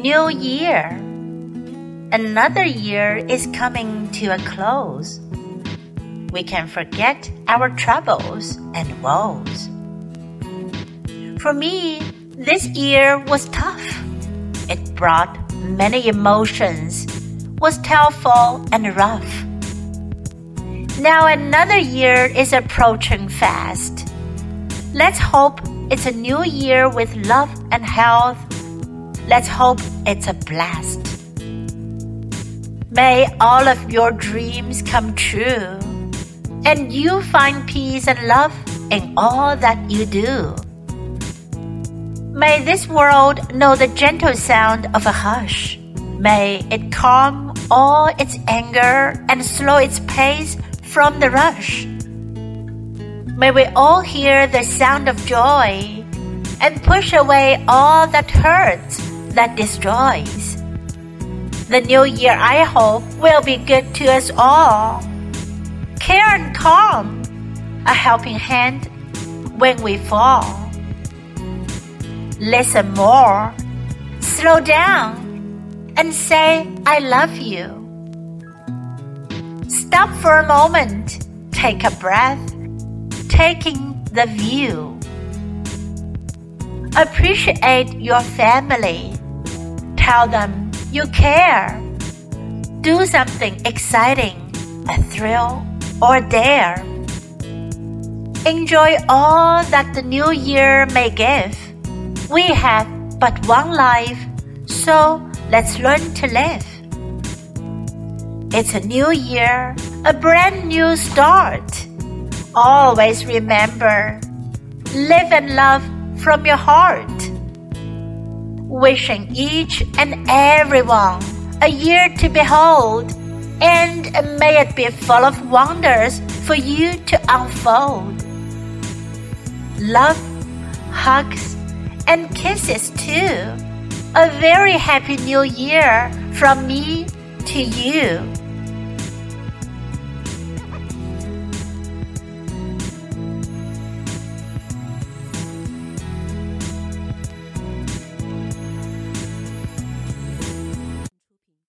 New Year. Another year is coming to a close. We can forget our troubles and woes. For me, this year was tough. It brought many emotions, was tearful and rough. Now another year is approaching fast. Let's hope it's a new year with love and health. Let's hope it's a blast. May all of your dreams come true, and you find peace and love in all that you do. May this world know the gentle sound of a hush. May it calm all its anger and slow its pace from the rush. May we all hear the sound of joy and push away all that hurts, that destroys. The new year, I hope, will be good to us all. Care and calm, a helping hand when we fall. Listen more, slow down, and say, I love you. Stop for a moment, take a breath taking the view. Appreciate your family. Tell them you care. Do something exciting, a thrill or dare. Enjoy all that the new year may give. We have but one life, so let's learn to live. It's a new year, a brand new start. Always remember, live and love from your heart. Wishing each and everyone a year to behold, and may it be full of wonders for you to unfold. Love, hugs, and kisses too. A very happy new year from me to you.